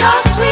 You're sweet.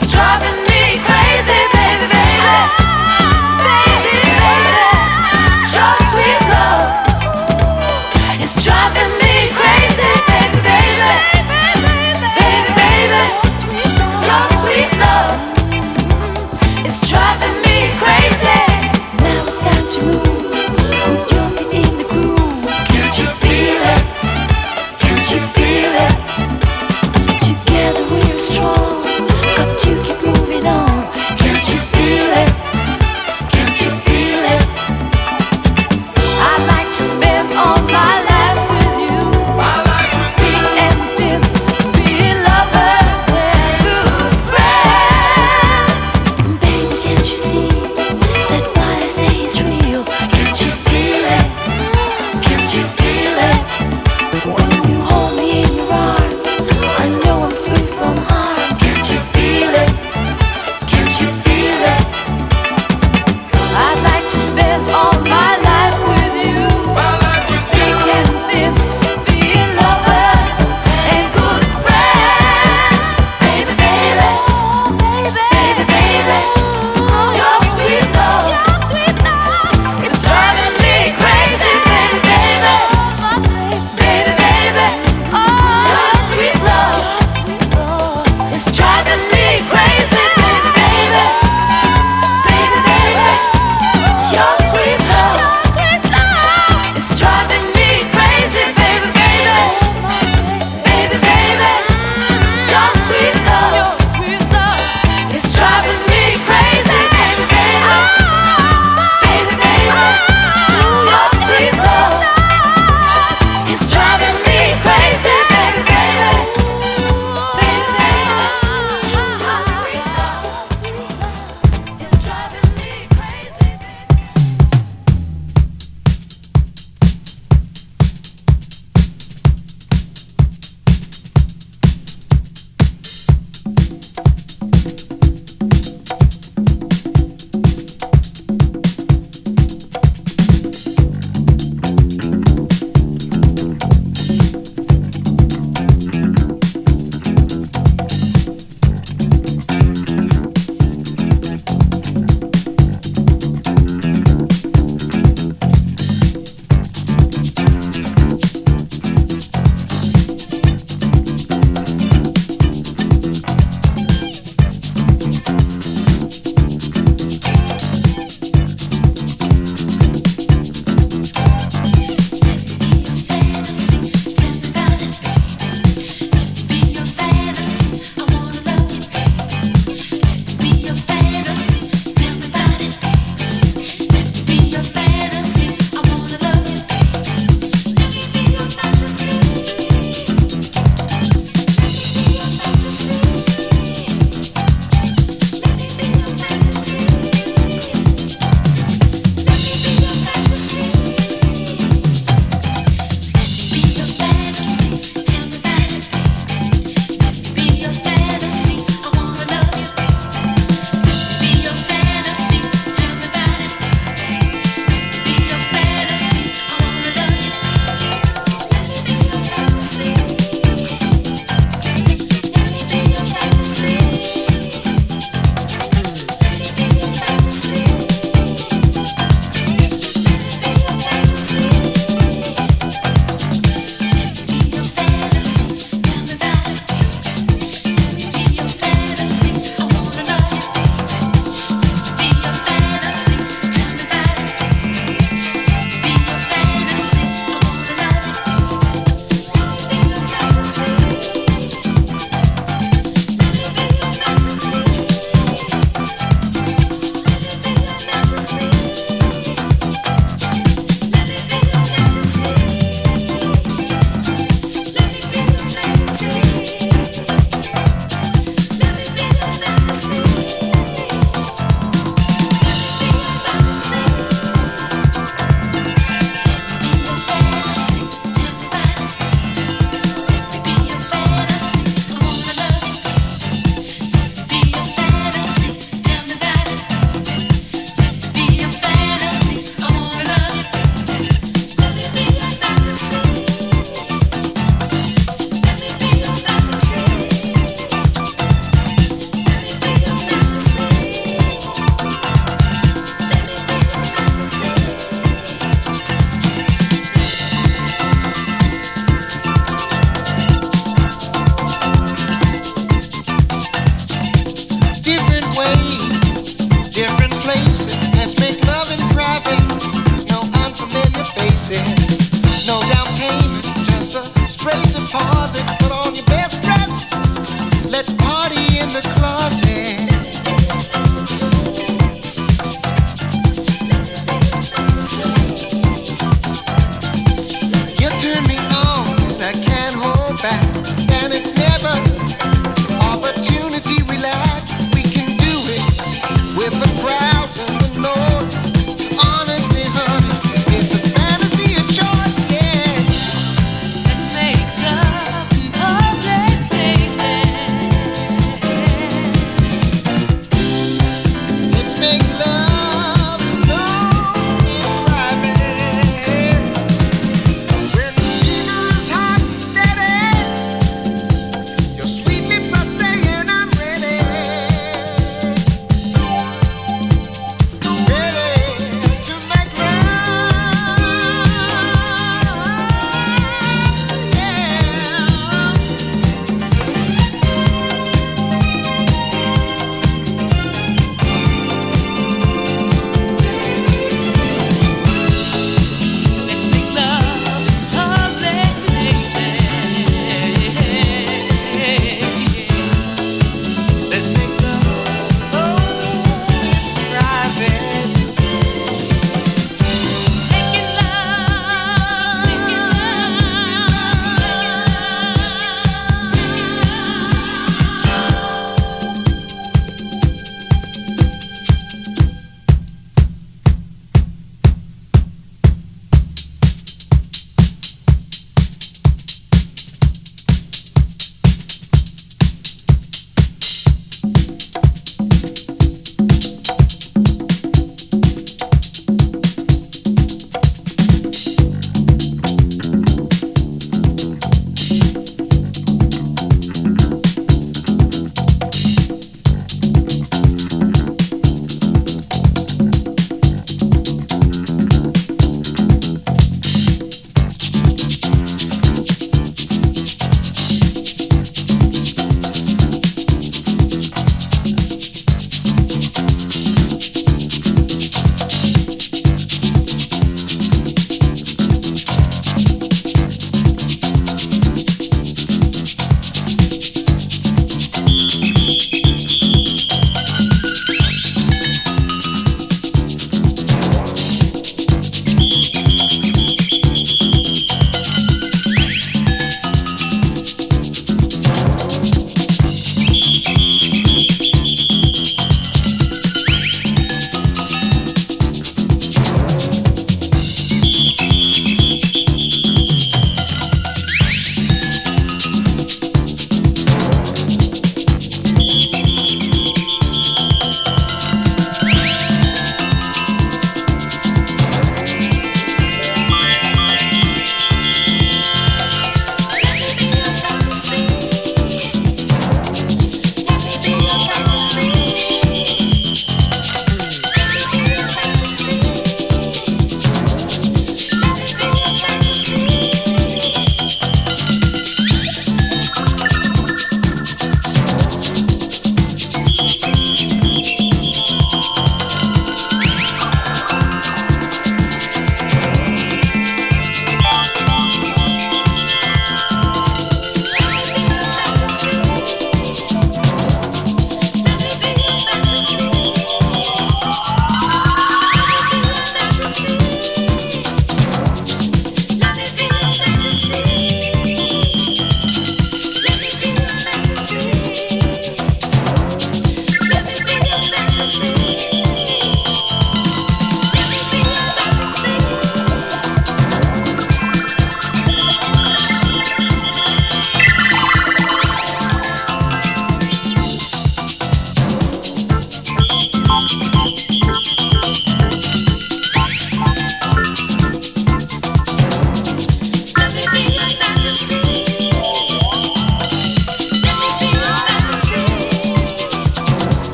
It's driving me crazy.